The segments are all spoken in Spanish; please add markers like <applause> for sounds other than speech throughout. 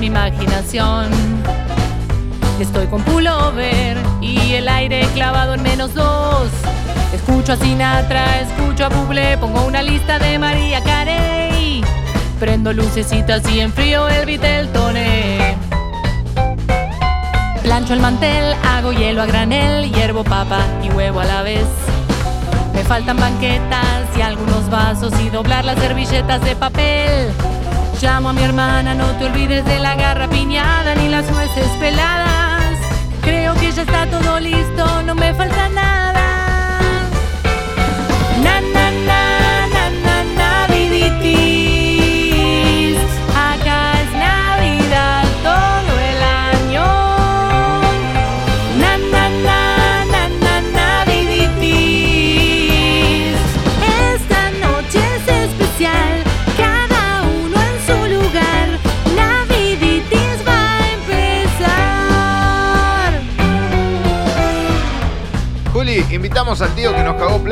mi imaginación. Estoy con pullover y el aire clavado en menos dos. Escucho a Sinatra, escucho a Bublé, pongo una lista de María Carey. Prendo lucecitas y enfrío el Viteltoné. Plancho el mantel, hago hielo a granel, hiervo papa y huevo a la vez. Me faltan banquetas y algunos vasos y doblar las servilletas de papel. Llamo a mi hermana, no te olvides de la garra piñada ni las nueces peladas. Creo que ya está todo listo, no me falta nada.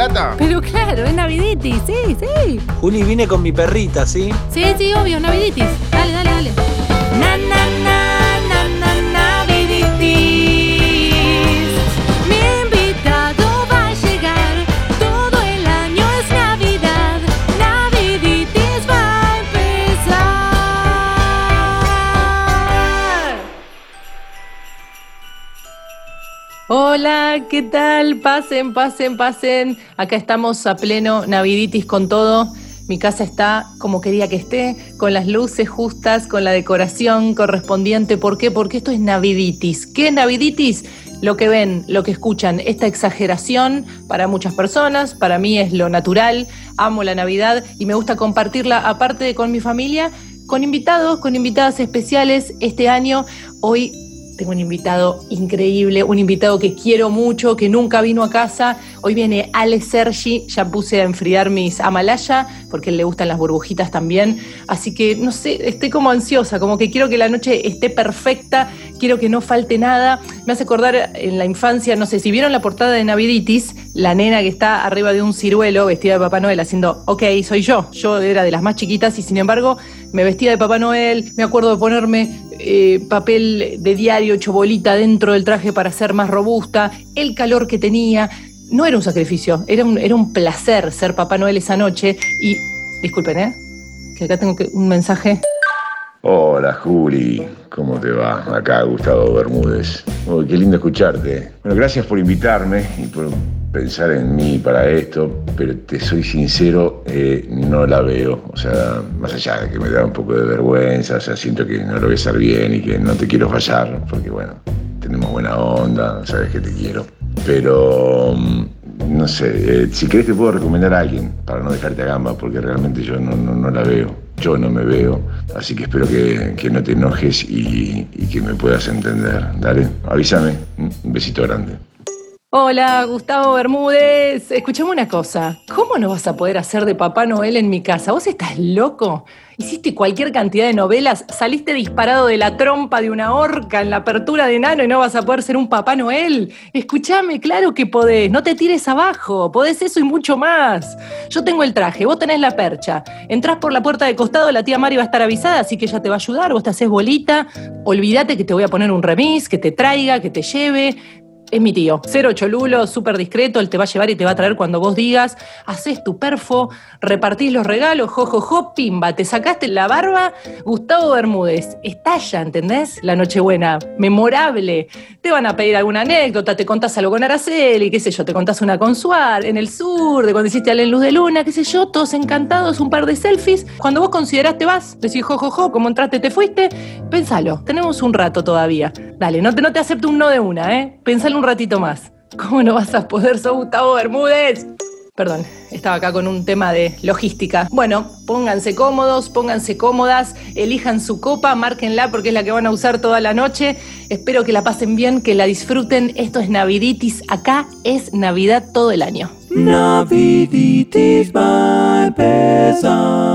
Plata. Pero claro, es Naviditis, sí, sí. Juli, vine con mi perrita, ¿sí? Sí, sí, obvio, Naviditis. Dale, dale, dale. Na, na, na, na, Hola, ¿qué tal? Pasen, pasen, pasen. Acá estamos a pleno Naviditis con todo. Mi casa está como quería que esté, con las luces justas, con la decoración correspondiente. ¿Por qué? Porque esto es Naviditis. ¿Qué es Naviditis? Lo que ven, lo que escuchan, esta exageración para muchas personas, para mí es lo natural, amo la Navidad y me gusta compartirla aparte de con mi familia, con invitados, con invitadas especiales este año. Hoy tengo un invitado increíble, un invitado que quiero mucho, que nunca vino a casa. Hoy viene Ale Sergi, ya puse a enfriar mis Amalaya, porque a él le gustan las burbujitas también. Así que, no sé, estoy como ansiosa, como que quiero que la noche esté perfecta, quiero que no falte nada. Me hace acordar en la infancia, no sé, si vieron la portada de Naviditis, la nena que está arriba de un ciruelo vestida de Papá Noel haciendo, ok, soy yo. Yo era de las más chiquitas y sin embargo me vestía de Papá Noel, me acuerdo de ponerme eh, papel de diario hecho bolita dentro del traje para ser más robusta, el calor que tenía. No era un sacrificio, era un, era un placer ser Papá Noel esa noche. Y, disculpen, ¿eh? Que acá tengo que, un mensaje. Hola Juli, ¿cómo te va? Acá Gustavo Bermúdez. Uy, qué lindo escucharte. Bueno, gracias por invitarme y por pensar en mí para esto, pero te soy sincero, eh, no la veo. O sea, más allá de que me da un poco de vergüenza, o sea, siento que no lo voy a hacer bien y que no te quiero fallar, porque bueno, tenemos buena onda, sabes que te quiero. Pero, mm, no sé, eh, si querés te puedo recomendar a alguien para no dejarte a gamba, porque realmente yo no la veo. Yo no me veo, así que espero que, que no te enojes y, y que me puedas entender. Dale, avísame. Un besito grande. Hola, Gustavo Bermúdez. Escuchame una cosa. ¿Cómo no vas a poder hacer de Papá Noel en mi casa? ¿Vos estás loco? Hiciste cualquier cantidad de novelas, saliste disparado de la trompa de una horca en la apertura de Nano y no vas a poder ser un Papá Noel. Escuchame, claro que podés. No te tires abajo. Podés eso y mucho más. Yo tengo el traje, vos tenés la percha. Entrás por la puerta de costado, la tía Mari va a estar avisada, así que ella te va a ayudar. Vos te haces bolita. Olvídate que te voy a poner un remis, que te traiga, que te lleve. Es mi tío, cero cholulo, súper discreto, él te va a llevar y te va a traer cuando vos digas, haces tu perfo, repartís los regalos, jojojo, jo, pimba, te sacaste la barba, Gustavo Bermúdez, estalla, ¿entendés? La Nochebuena, memorable. Te van a pedir alguna anécdota, te contás algo con Araceli, qué sé yo, te contás una con Suar, en el sur, de cuando hiciste en Luz de Luna, qué sé yo, todos encantados, un par de selfies. Cuando vos considerás te vas, decís jojojo, jo, jo, como entraste te fuiste, pensalo, tenemos un rato todavía. Dale, no te, no te acepto un no de una, ¿eh? Pensalo un ratito más. ¿Cómo no vas a poder, sos Gustavo Bermúdez? Perdón, estaba acá con un tema de logística. Bueno, pónganse cómodos, pónganse cómodas, elijan su copa, márquenla porque es la que van a usar toda la noche. Espero que la pasen bien, que la disfruten. Esto es Naviditis, acá es Navidad todo el año. Naviditis va a empezar.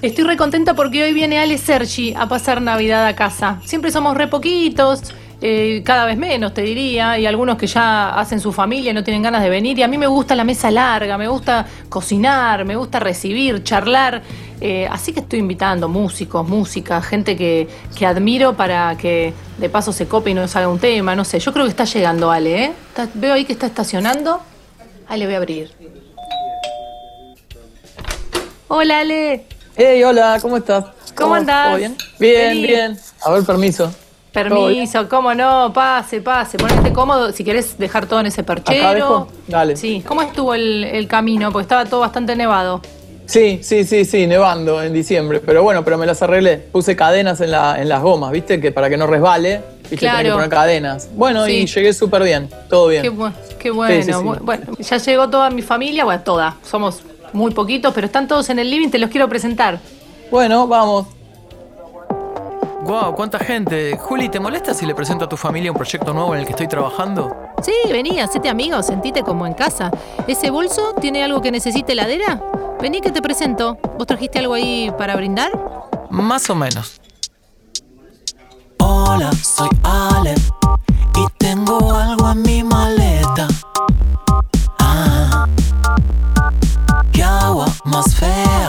Estoy re contenta porque hoy viene Ale Sergi a pasar Navidad a casa. Siempre somos re poquitos. Eh, cada vez menos, te diría, y algunos que ya hacen su familia y no tienen ganas de venir. Y a mí me gusta la mesa larga, me gusta cocinar, me gusta recibir, charlar. Eh, así que estoy invitando músicos, música, gente que, que admiro para que de paso se cope y nos haga un tema, no sé. Yo creo que está llegando Ale, ¿eh? Está- veo ahí que está estacionando. Ahí le voy a abrir. Hola Ale. Hey, hola, ¿cómo estás? ¿Cómo andás? ¿Todo bien? Bien, bien. A ver, permiso. Permiso, cómo no, pase, pase, ponete cómodo si querés dejar todo en ese perchero. Dale. Sí, ¿cómo estuvo el, el camino? Porque estaba todo bastante nevado. Sí, sí, sí, sí, nevando en diciembre. Pero bueno, pero me las arreglé. Puse cadenas en, la, en las gomas, ¿viste? Que para que no resbale, ¿viste? Tenés que Claro. poner cadenas. Bueno, Sí. y llegué súper bien. Todo bien. Qué, bu- qué bueno. Sí, sí, Bueno, ya llegó toda mi familia, bueno, toda. Somos muy poquitos, pero están todos en el living, te los quiero presentar. Bueno, vamos. Guau, cuánta gente. Juli, ¿te molesta si le presento a tu familia un proyecto nuevo en el que estoy trabajando? Sí, vení, hacete amigo, sentite como en casa. ¿Ese bolso tiene algo que necesite heladera? Vení que te presento. ¿Vos trajiste algo ahí para brindar? Más o menos. Hola, soy Ale y tengo algo en mi maleta. Ah, qué agua más fea,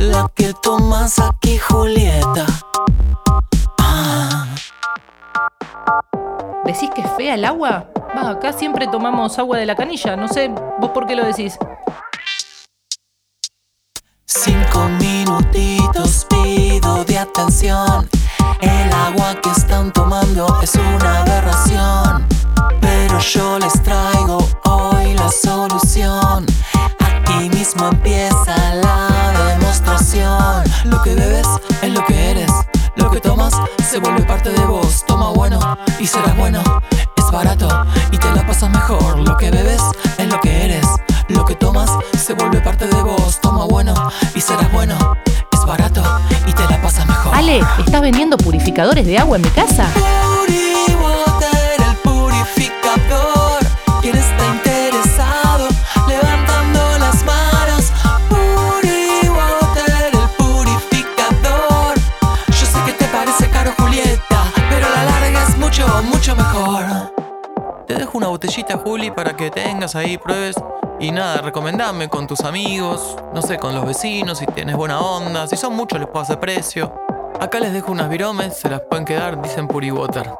la que tomas aquí, Julieta. ¿Decís que es fea el agua? Va, acá siempre tomamos agua de la canilla. No sé, ¿vos por qué lo decís? cinco minutitos pido de atención. El agua que están tomando es una aberración. Pero yo les traigo hoy la solución. Aquí mismo empieza la demostración. Lo que bebes es lo que eres. Lo que tomas se vuelve parte de vos. Toma bueno y serás bueno. Es barato y te la pasas mejor. Lo que bebes es lo que eres. Lo que tomas se vuelve parte de vos. Toma bueno y serás bueno. Es barato y te la pasas mejor. Ale, ¿estás vendiendo purificadores de agua en mi casa? El purificador. ¿Quién botellita, Juli, para que tengas ahí, pruebes. Y nada, recomendame con tus amigos, no sé, con los vecinos, si tienes buena onda. Si son muchos, les puedo hacer precio. Acá les dejo unas viromes, se las pueden quedar, dicen Puri Water.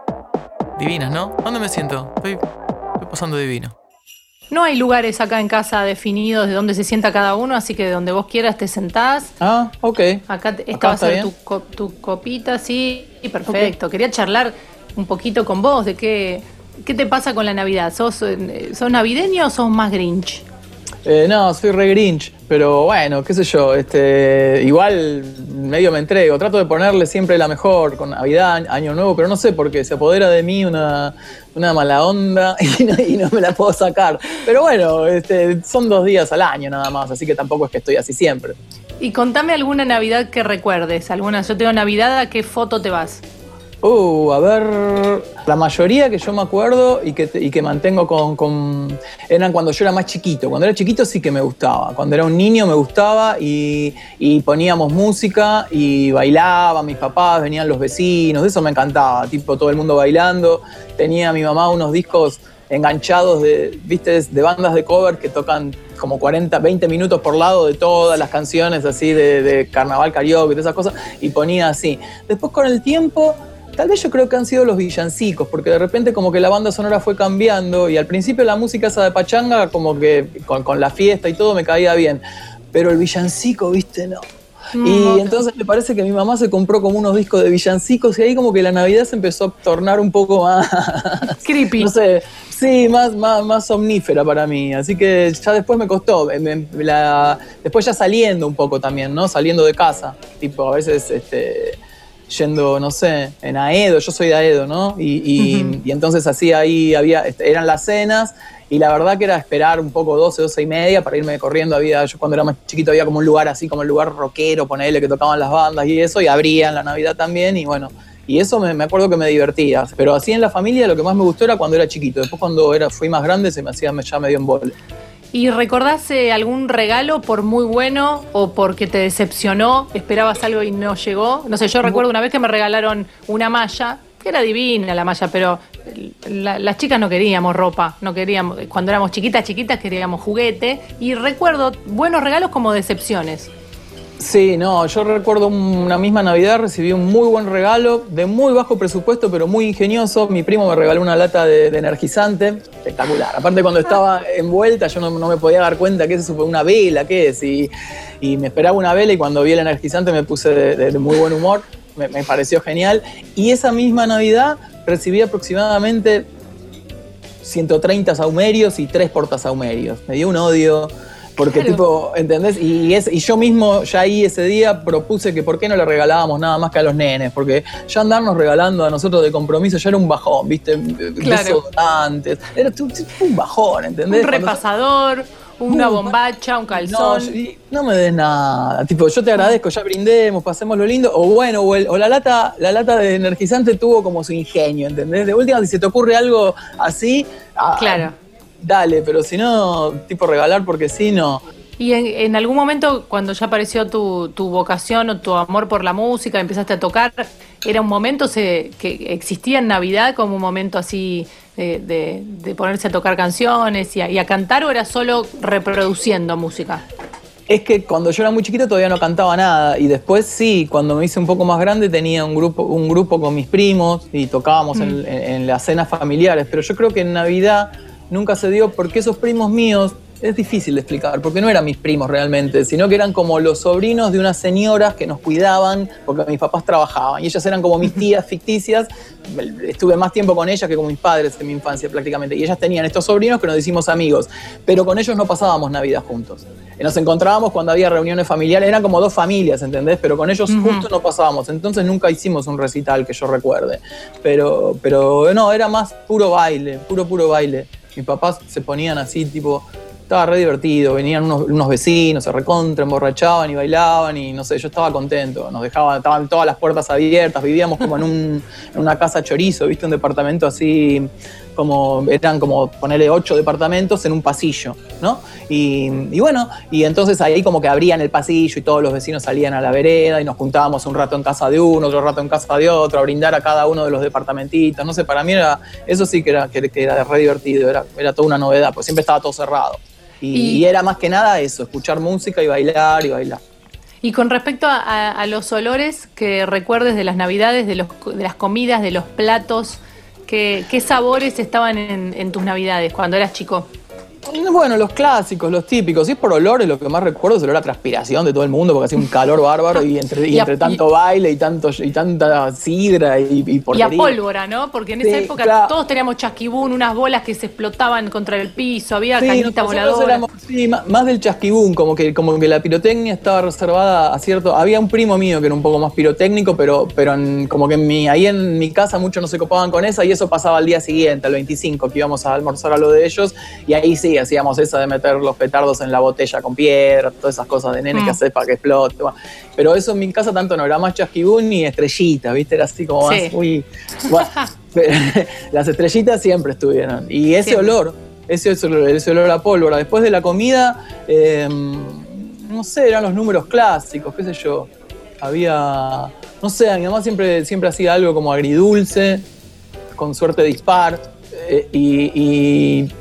Divinas, ¿no? ¿Dónde me siento? Estoy, estoy pasando divino. No hay lugares acá en casa definidos de dónde se sienta cada uno, así que de donde vos quieras te sentás. Ah, ok. Acá te- esta Acá va a está ser tu, co- tu copita, sí, perfecto. Quería charlar un poquito con vos de qué, qué te pasa con la Navidad. ¿Sos, eh, ¿sos navideño o sos más Grinch? Eh, no, soy re grinch, pero bueno, qué sé yo, este, igual medio me entrego, trato de ponerle siempre la mejor con Navidad, Año Nuevo, pero no sé por qué, se apodera de mí una, una mala onda <laughs> y no, y no me la puedo sacar. Pero bueno, este, son dos días al año nada más, así que tampoco es que estoy así siempre. Y contame alguna Navidad que recuerdes. Alguna, yo tengo Navidad, ¿a qué foto te vas? Uh, a ver, la mayoría que yo me acuerdo y que, y que mantengo con, eran cuando yo era más chiquito. Cuando era chiquito sí que me gustaba. Cuando era un niño me gustaba y, y poníamos música y bailaba, mis papás, venían los vecinos, eso me encantaba, tipo todo el mundo bailando. Tenía mi mamá unos discos enganchados de, viste, de bandas de cover que tocan como 40, 20 minutos por lado de todas las canciones así de, de carnaval, karaoke, de esas cosas, y ponía así. Después con el tiempo, tal vez yo creo que han sido los villancicos, porque de repente como que la banda sonora fue cambiando y al principio la música esa de pachanga como que con, con la fiesta y todo me caía bien, pero el villancico, viste, no. Y entonces me parece que mi mamá se compró como unos discos de villancicos y ahí como que la Navidad se empezó a tornar un poco más, <laughs> Creepy. no sé, sí, más, más, más omnífera para mí. Así que ya después me costó. me- la- después ya saliendo un poco también, ¿no? Saliendo de casa. Tipo, a veces este, yendo, no sé, en Aedo, yo soy de Aedo, ¿no? Y, y- y entonces así ahí había, eran las cenas. Y la verdad que era esperar un poco 12, 12 y media para irme corriendo. Había, yo cuando era más chiquito había como un lugar así, como el lugar rockero, ponele, que tocaban las bandas y eso, y abrían la Navidad también. Y bueno, y eso me, me acuerdo que me divertía. Pero así en la familia lo que más me gustó era cuando era chiquito. Después cuando era, fui más grande se me hacía ya medio en. ¿Y recordás eh, algún regalo por muy bueno o porque te decepcionó? ¿Esperabas algo y no llegó? No sé, yo recuerdo una vez que me regalaron una malla que era divina la malla, pero la- las chicas no queríamos ropa, no queríamos, cuando éramos chiquitas, chiquitas queríamos juguete. Y recuerdo buenos regalos como decepciones. Sí, no, yo recuerdo una misma Navidad, recibí un muy buen regalo, de muy bajo presupuesto, pero muy ingenioso. Mi primo me regaló una lata de, energizante, espectacular. Aparte, cuando estaba envuelta, yo no, me podía dar cuenta que fue una vela, qué es, y, me esperaba una vela y cuando vi el energizante me puse de, muy buen humor, me, pareció genial. Y esa misma Navidad recibí aproximadamente 130 saumerios y 3 portasaumerios. Me dio un odio. Porque Claro. tipo, ¿entendés? Y, es, y yo mismo ya ahí ese día propuse que por qué no le regalábamos nada más que a los nenes, porque ya andarnos regalando a nosotros de compromiso ya era un bajón, ¿viste? Claro. Desodorantes. Era un bajón, ¿entendés? Un repasador, una bombacha, un no, calzón. yo- no me des nada. Tipo, yo te agradezco, ya brindemos, pasemos lo lindo. O bueno, o, el- o la lata, la lata de energizante tuvo como su ingenio, ¿entendés? De última, si se te ocurre algo así, ah, Claro. Dale, pero si no, tipo regalar porque sí, no. Y en, en algún momento, cuando ya apareció tu, tu vocación o tu amor por la música, empezaste a tocar, ¿era un momento se- que existía en Navidad como un momento así de, de- de ponerse a tocar canciones y a, y a cantar o era solo reproduciendo música? Es que cuando yo era muy chiquito todavía no cantaba nada y después sí, cuando me hice un poco más grande tenía un grupo, un grupo con mis primos y tocábamos en, en- en las cenas familiares, pero yo creo que en Navidad nunca se dio porque esos primos míos, es difícil de explicar, porque no eran mis primos realmente, sino que eran como los sobrinos de unas señoras que nos cuidaban porque mis papás trabajaban y ellas eran como mis <laughs> tías ficticias, estuve más tiempo con ellas que con mis padres en mi infancia prácticamente y ellas tenían estos sobrinos que nos hicimos amigos, pero con ellos no pasábamos Navidad juntos. Nos encontrábamos cuando había reuniones familiares, eran como dos familias, ¿entendés? Pero con ellos justo no pasábamos, entonces nunca hicimos un recital que yo recuerde. Pero, pero no, era más puro baile, puro, puro baile. Mis papás se ponían así, tipo, estaba re divertido, venían unos, unos vecinos, se recontra, emborrachaban y bailaban y no sé, yo estaba contento, nos dejaban, estaban todas las puertas abiertas, vivíamos como en, un- en una casa chorizo, ¿viste? Un departamento así, como, eran como ponerle ocho departamentos en un pasillo, ¿no? Y, y bueno, y entonces ahí como que abrían el pasillo y todos los vecinos salían a la vereda y nos juntábamos un rato en casa de uno, otro rato en casa de otro, a brindar a cada uno de los departamentitos, no sé, para mí era, eso sí que era, que, que era re divertido, era, era toda una novedad, pues siempre estaba todo cerrado. Y, Y- y era más que nada eso, escuchar música y bailar y bailar. Y con respecto a, a- a los olores que recuerdes de las navidades, de, los, de las comidas, de los platos, ¿qué, sabores estaban en, en tus navidades cuando eras chico? Bueno, los clásicos, los típicos. Si es por olores, lo que más recuerdo es el olor a transpiración de todo el mundo, porque hacía un calor bárbaro y entre, y entre tanto baile y, tanto, y tanta sidra y, y Y a pólvora, ¿no? Porque en esa Sí, época claro. todos teníamos chasquibún, unas bolas que se explotaban contra el piso, había Sí, cañita voladora. éramos, sí, más del chasquibún, como que, como que la pirotecnia estaba reservada a cierto. Había un primo mío que era un poco más pirotécnico, pero, pero en- como que en mi, ahí en mi casa muchos no se copaban con esa y eso pasaba al día siguiente, al 25, que íbamos a almorzar a lo de ellos. Y ahí sí, hacíamos esa de meter los petardos en la botella con piedra, todas esas cosas de nene Mm. que haces para que explote. bueno. Pero eso en mi casa tanto no era más chasquibún ni estrellita, ¿viste? Era así como más, Sí. uy. bueno, <laughs> pero <laughs> las estrellitas siempre estuvieron. Y ese Siempre. olor, ese, ese olor, ese olor a pólvora. Después de la comida, eh, no sé, eran los números clásicos, qué sé yo. Había, no sé, mi mamá siempre, siempre hacía algo como agridulce, con suerte dispar. eh, y, y-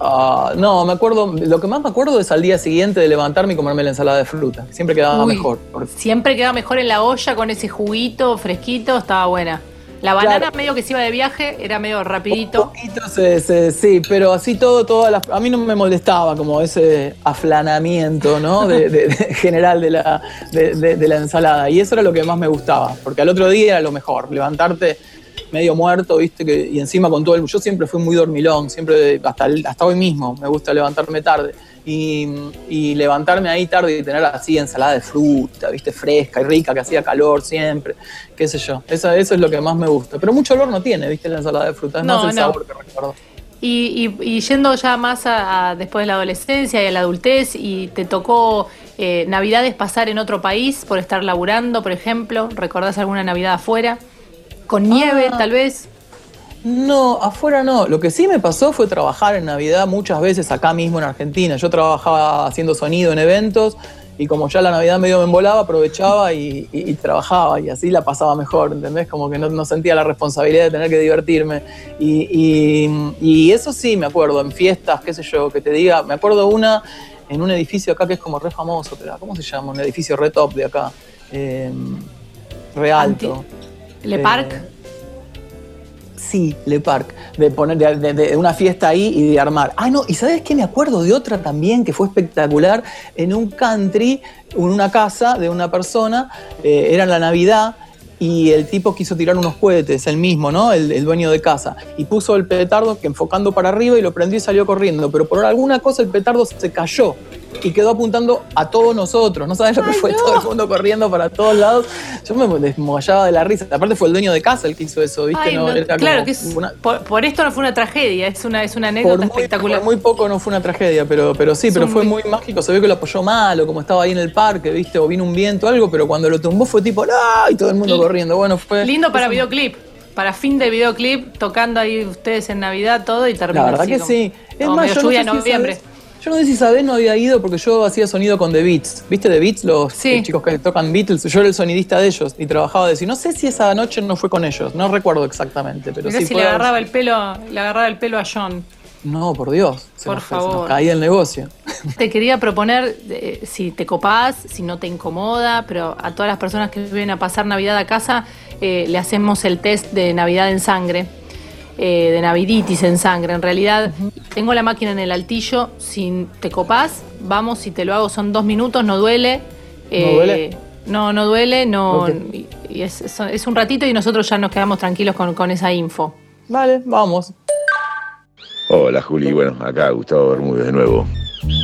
ah, no, me acuerdo, lo que más me acuerdo es al día siguiente de levantarme y comerme la ensalada de fruta, siempre quedaba Uy, mejor. porque- Siempre quedaba mejor en la olla con ese juguito fresquito, estaba buena. La banana Claro. medio que se iba de viaje, era medio Un rapidito. poquito se- se- sí, pero así todo, todas las- a mí no me molestaba como ese aflanamiento, ¿no? De, de- de <laughs> general de la, de la ensalada. Y eso era lo que más me gustaba, porque al otro día era lo mejor, levantarte medio muerto, viste, que, y encima con todo el... Yo siempre fui muy dormilón, siempre, hasta, hasta hoy mismo, me gusta levantarme tarde. Y, y levantarme ahí tarde y tener así ensalada de fruta, viste, fresca y rica, que hacía calor siempre, qué sé yo. Eso, eso es lo que más me gusta. Pero mucho olor no tiene, viste, la ensalada de fruta, es No, más el no. sabor que recuerdo. Y, y- y yendo ya más a, a después de la adolescencia y a la adultez, y te tocó eh, Navidades pasar en otro país por estar laburando, por ejemplo, ¿recordás alguna Navidad afuera? Con nieve, Ah. tal vez. No, afuera no. Lo que sí me pasó fue trabajar en Navidad muchas veces acá mismo en Argentina. Yo trabajaba haciendo sonido en eventos y como ya la Navidad medio me embolaba, aprovechaba y, y- y trabajaba y así la pasaba mejor, ¿entendés? Como que no, no sentía la responsabilidad de tener que divertirme. Y, eso sí me acuerdo, en fiestas, qué sé yo, que te diga, me acuerdo una en un edificio acá que es como re famoso, pero ¿cómo se llama? Un edificio re top de acá, eh, re alto. Le Eh, Parc. Sí, Le Parc, de poner de, de- de una fiesta ahí y de armar. Ah, no, y ¿sabes qué? Me acuerdo de otra también que fue espectacular en un country, en una casa de una persona, eh, era la Navidad. Y el tipo quiso tirar unos cohetes, el mismo, ¿no? El, el dueño de casa. Y puso el petardo que enfocando para arriba y lo prendió y salió corriendo. Pero por alguna cosa el petardo se cayó y quedó apuntando a todos nosotros. No sabes lo que fue todo el mundo corriendo para todos lados. Yo me desmollaba de la risa. Aparte fue el dueño de casa el que hizo eso, ¿viste? Ay, No, no, claro que es, una- por, por esto no fue una tragedia, es una, es una por anécdota muy, espectacular. por muy poco no fue una tragedia, pero, pero sí, pero fue muy- mágico. Se ve que lo apoyó mal o como estaba ahí en el parque, ¿viste? O vino un viento o algo, pero cuando lo tumbó fue tipo ¡ah! Y todo el mundo Y- corriendo. Bueno, fue. Lindo para videoclip. Para fin de videoclip, tocando ahí ustedes en Navidad todo y La termina verdad así que como- sí. Es más, medio yo no, lluvia sé en si noviembre. Yo no sé si sabés, no había ido porque yo hacía sonido con The Beats. ¿Viste The Beats? Los Sí. chicos que tocan Beatles. Yo era el sonidista de ellos y trabajaba de eso. No sé si esa noche no fue con ellos. No recuerdo exactamente, pero Mirá sí si le agarraba el pelo, le agarraba el pelo a John. No, por Dios. Se Por nos- se nos favor. caía el negocio. <laughs> Te quería proponer, eh, si te copás, si no te incomoda, pero a todas las personas que vienen a pasar Navidad a casa, eh, le hacemos el test de Navidad en sangre, eh, de Naviditis en sangre. En realidad, tengo la máquina en el altillo, si te copás, vamos, si te lo hago son dos minutos, no duele. eh, duele? No, no duele, no, y, es- es un ratito y nosotros ya nos quedamos tranquilos con, con esa info. Vale, vamos. Hola Juli, bueno, acá Gustavo Bermúdez de nuevo.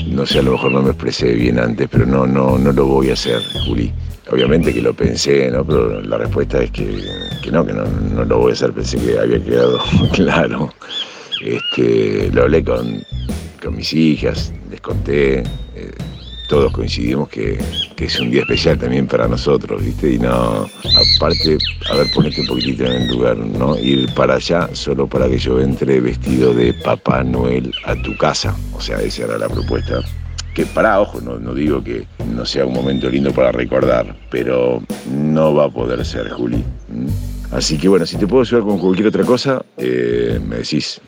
No sé, a lo mejor no me expresé bien antes, pero no, no, no lo voy a hacer, Juli. Obviamente que lo pensé, ¿no? Pero la respuesta es que, que no, que no, no lo voy a hacer. Pensé que había quedado <laughs> claro. Este, lo hablé con, con mis hijas, les conté. Todos coincidimos que, que es un día especial también para nosotros, ¿viste? Y no, aparte, a ver, ponete un poquitito en el lugar, ¿no? Ir para allá solo para que yo entre vestido de Papá Noel a tu casa. O sea, esa era la propuesta. Que para, ojo, no, no digo que no sea un momento lindo para recordar, pero no va a poder ser, Juli. ¿m? Así que bueno, si te puedo ayudar con cualquier otra cosa, eh, me decís.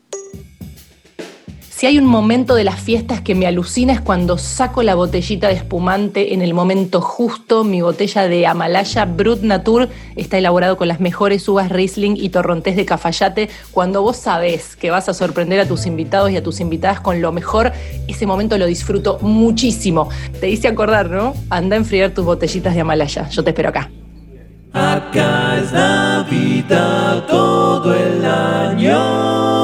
Si hay un momento de las fiestas que me alucina es cuando saco la botellita de espumante en el momento justo. Mi botella de Amalaya Brut Natur está elaborado con las mejores uvas Riesling y torrontés de Cafayate. Cuando vos sabés que vas a sorprender a tus invitados y a tus invitadas con lo mejor, ese momento lo disfruto muchísimo. Te hice acordar, ¿no? Anda a enfriar tus botellitas de Amalaya. Yo te espero acá. Acá es Navidad todo el año.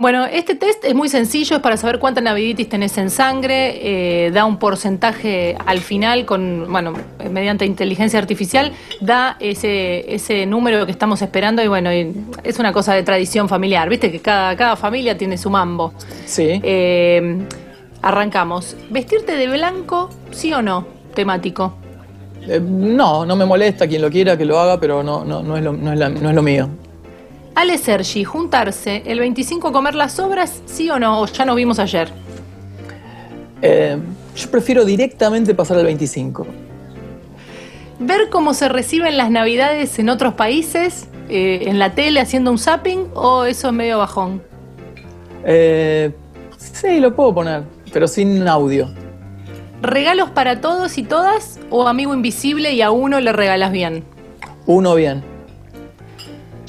Bueno, este test es muy sencillo, es para saber cuánta naviditis tenés en sangre, eh, da un porcentaje al final con, bueno, mediante inteligencia artificial, da ese, ese número que estamos esperando y bueno, y es una cosa de tradición familiar, viste que cada, cada familia tiene su mambo. Sí. Eh, arrancamos. ¿Vestirte de blanco, sí o no? Temático. Eh, no, no me molesta quien lo quiera que lo haga, pero no, no, no, es, lo, no, es, la- no es lo mío. Ale Sergi, juntarse, el 25 a comer las obras, sí o no? O ya nos vimos ayer. Eh, yo prefiero directamente pasar al 25. ver cómo se reciben las navidades en otros países, eh, en la tele haciendo un zapping, o eso es medio bajón. Eh, sí, lo puedo poner, pero sin audio. ¿Regalos para todos y todas o amigo invisible y a uno le regalas bien? Uno bien.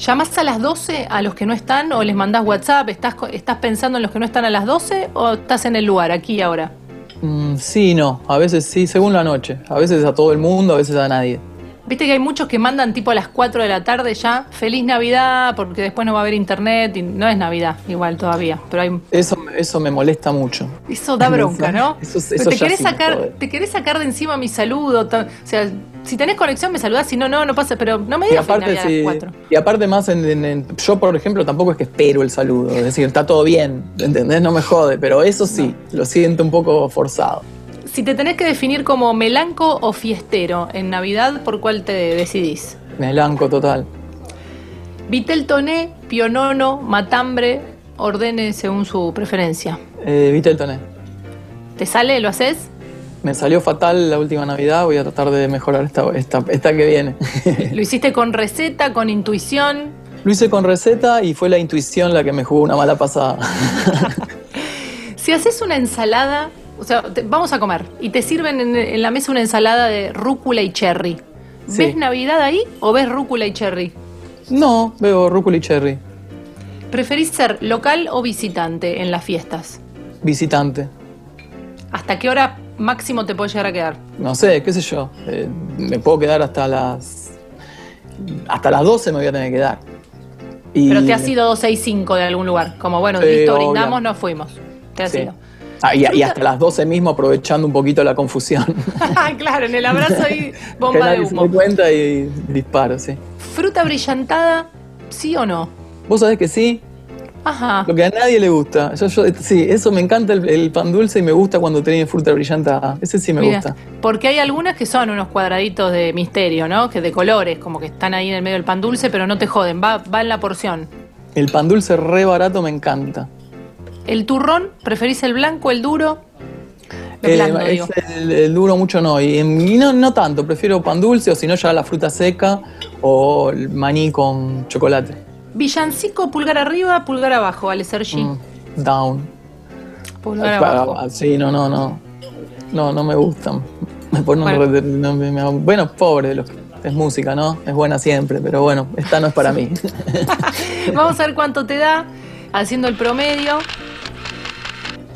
¿Llamás a las 12 a los que no están o les mandás WhatsApp? ¿Estás, ¿Estás pensando en los que no están a las 12 o estás en el lugar, aquí ahora? Mm, sí, no. A veces sí, según la noche. A veces a todo el mundo, a veces a nadie. Viste que hay muchos que mandan tipo a las 4 de la tarde ya, feliz Navidad, porque después no va a haber internet y no es Navidad igual todavía, pero hay Eso, eso me molesta mucho. Eso da <laughs> bronca, ¿no? <laughs> Eso- eso Pero te, querés sí sacar, te querés sacar de encima mi saludo. O sea, si tenés conexión me saludás, si no, no, no pasa. Pero no me Y digas feliz aparte, 4. y aparte más, en, en- en- yo por ejemplo tampoco es que espero el saludo, es decir, está todo bien, ¿entendés? No me jode, pero eso sí, lo siento un poco forzado. Si te tenés que definir como melanco o fiestero en Navidad, ¿por cuál te decidís? Melanco total. Vitel Toné, Pionono, Matambre, ordene según su preferencia. Eh, Vitel Toné. ¿Te sale? ¿Lo haces? Me salió fatal la última Navidad, voy a tratar de mejorar esta, esta, esta que viene. <laughs> ¿Lo hiciste con receta, con intuición? Lo hice con receta y fue la intuición la que me jugó una mala pasada. <laughs> si haces una ensalada, o sea, te- vamos a comer y te sirven en, en la mesa una ensalada de rúcula y cherry. Sí. ¿Ves Navidad ahí o ves rúcula y cherry? No, veo rúcula y cherry. ¿Preferís ser local o visitante en las fiestas? Visitante. ¿Hasta qué hora máximo te puede llegar a quedar? No sé, qué sé yo. eh, me puedo quedar hasta las. Hasta las 12 me voy a tener que quedar. Y- Pero te has ido 2, 6, 5 de algún lugar. Como bueno, Sí, listo, brindamos, nos fuimos. Te has Sí. ido. Ah, y, hasta las 12 mismo aprovechando un poquito la confusión. <laughs> claro, en el abrazo ahí, bomba de nadie se humo. dé cuenta y disparo, sí. ¿Fruta brillantada, sí o no? Vos sabés que sí, Ajá. lo que a nadie le gusta. Yo, yo- sí, eso me encanta el, el pan dulce y me gusta cuando tiene fruta brillantada. Ese sí me Mira, gusta. Porque hay algunas que son unos cuadraditos de misterio, ¿no? Que de colores, como que están ahí en el medio del pan dulce, pero no te joden, va, va en la porción. El pan dulce re barato me encanta. ¿El turrón, preferís el blanco, el duro? El Eh, blando, es digo. el, el duro mucho no. Y, y no, no tanto, prefiero pan dulce o si no ya la fruta seca o el maní con chocolate. Villancico, pulgar arriba, pulgar abajo, Ale Sergi. Mm, down. Pulgar Ah, abajo. ah, Sí, no, no, no. No, no me gustan. <laughs> Me ponen Bueno. no me- me- bueno, pobre, lo- es música, ¿no? Es buena siempre, pero bueno, esta no es para mí. <laughs> Vamos a ver cuánto te da haciendo el promedio.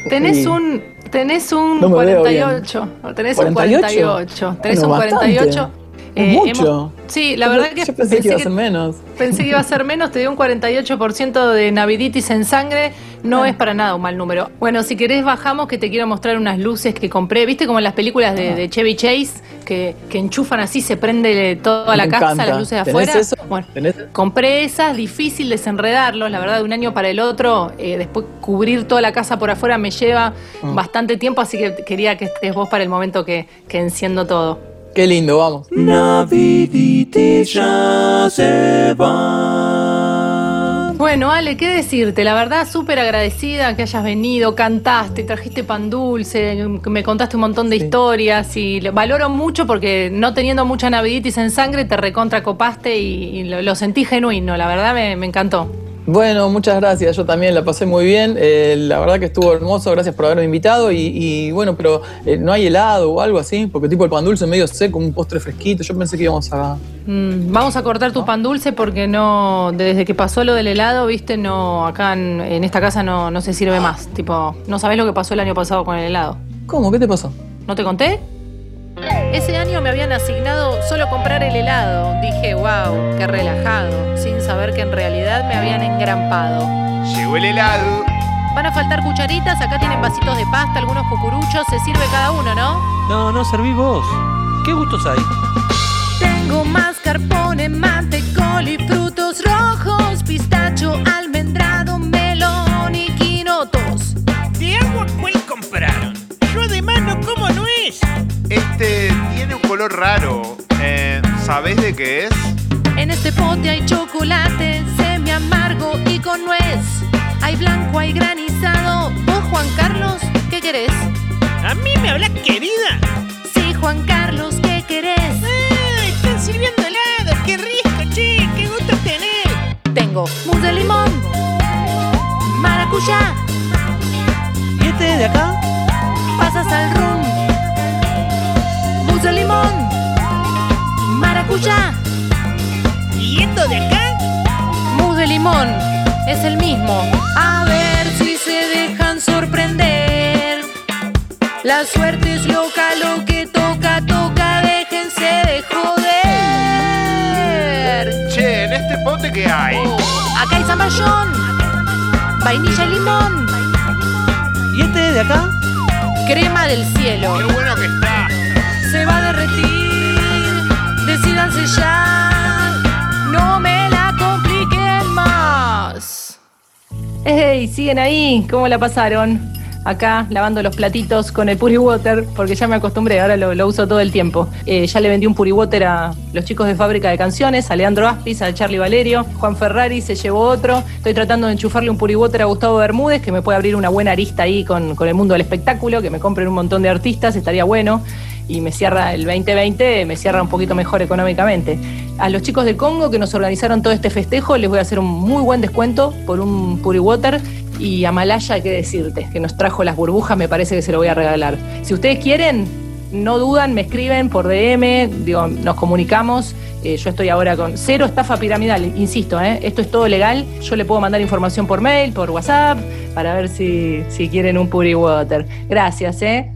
Tenés Sí. un tenés un No me veo 48. Tenés un 48. 48. Tenés Bueno, un 48. Es mucho. sí, la verdad que Yo pensé que iba a ser menos. Pensé que iba a ser menos, te dio un 48% de naviditis en sangre. No Ah. es para nada un mal número. Bueno, si querés bajamos que te quiero mostrar unas luces que compré. ¿Viste como en las películas de, Ah. de Chevy Chase? Que, que enchufan así, se prende toda la Me casa, encanta. las luces de ¿Tenés afuera. eso? Bueno, ¿Tenés? compré esas, difícil desenredarlos. La verdad, de un año para el otro, eh, después cubrir toda la casa por afuera me lleva Mm. bastante tiempo, así que quería que estés vos para el momento que, que enciendo todo. Qué lindo, vamos. Naviditi ya se va. Bueno, Ale, ¿qué decirte? La verdad, súper agradecida que hayas venido, cantaste, trajiste pan dulce, me contaste un montón de Sí. historias y lo valoro mucho porque no teniendo mucha naviditis en sangre te recontra copaste y, y lo, lo sentí genuino, la verdad me, me encantó. Bueno, muchas gracias. Yo también la pasé muy bien. Eh, la verdad que estuvo hermoso. Gracias por haberme invitado. Y, y bueno, pero eh, no hay helado o algo así, porque tipo el pan dulce medio seco, un postre fresquito. Yo pensé que íbamos a. Mm, vamos a cortar tu pan dulce porque no, desde que pasó lo del helado, viste, no, acá en, en esta casa no, no se sirve más. Tipo, no sabés lo que pasó el año pasado con el helado. ¿Cómo? ¿Qué te pasó? ¿No te conté? Ese año me habían asignado solo comprar el helado. Dije, wow, qué relajado, sin saber que en realidad me habían engrampado. Llegó el helado. Van a faltar cucharitas, acá tienen vasitos de pasta, algunos cucuruchos, se sirve cada uno, ¿no? No, no serví vos. ¿Qué gustos hay? Tengo mascarpone, mantecol y frutos rojos, pistacho, raro. Eh, ¿Sabés de qué es? En este pote hay chocolate, semi amargo y con nuez. Hay blanco, hay granizado. ¿Vos, Juan Carlos, qué querés? ¿A mí me hablas querida? Sí, Juan Carlos, ¿qué querés? ¡Ah! Están sirviendo helado. ¡Qué rico, che! ¡Qué gusto tener! Tengo mousse de limón, maracuyá, ¿Y este de acá? Maracuyá, ¿Y esto de acá? mousse de limón. Es el mismo. A ver si se dejan sorprender. La suerte es loca, lo que toca, toca, déjense de joder. Che, en este pote que hay. Acá hay zamballón, vainilla y limón, ¿Y este de acá? crema del cielo. Qué bueno que compliquen más. ¡Ey! ¿Siguen ahí? ¿Cómo la pasaron? acá lavando los platitos con el Puri Water, porque ya me acostumbré, ahora lo, lo uso todo el tiempo. Eh, ya le vendí un Puri Water a los chicos de Fábrica de Canciones, a Leandro Aspis, a Charlie Valerio, Juan Ferrari se llevó otro. Estoy tratando de enchufarle un Puri Water a Gustavo Bermúdez, que me puede abrir una buena arista ahí con, con el mundo del espectáculo, que me compren un montón de artistas, estaría bueno y me cierra el 2020, me cierra un poquito mejor económicamente. A los chicos de Congo que nos organizaron todo este festejo les voy a hacer un muy buen descuento por un Puri Water y a Malaya, qué decirte, que nos trajo las burbujas, me parece que se lo voy a regalar. Si ustedes quieren, no dudan, me escriben por DM, digo, nos comunicamos. Eh, yo estoy ahora con cero estafa piramidal, insisto, ¿eh? esto es todo legal. Yo le puedo mandar información por mail, por WhatsApp, para ver si, si quieren un Puri Water. Gracias, ¿eh?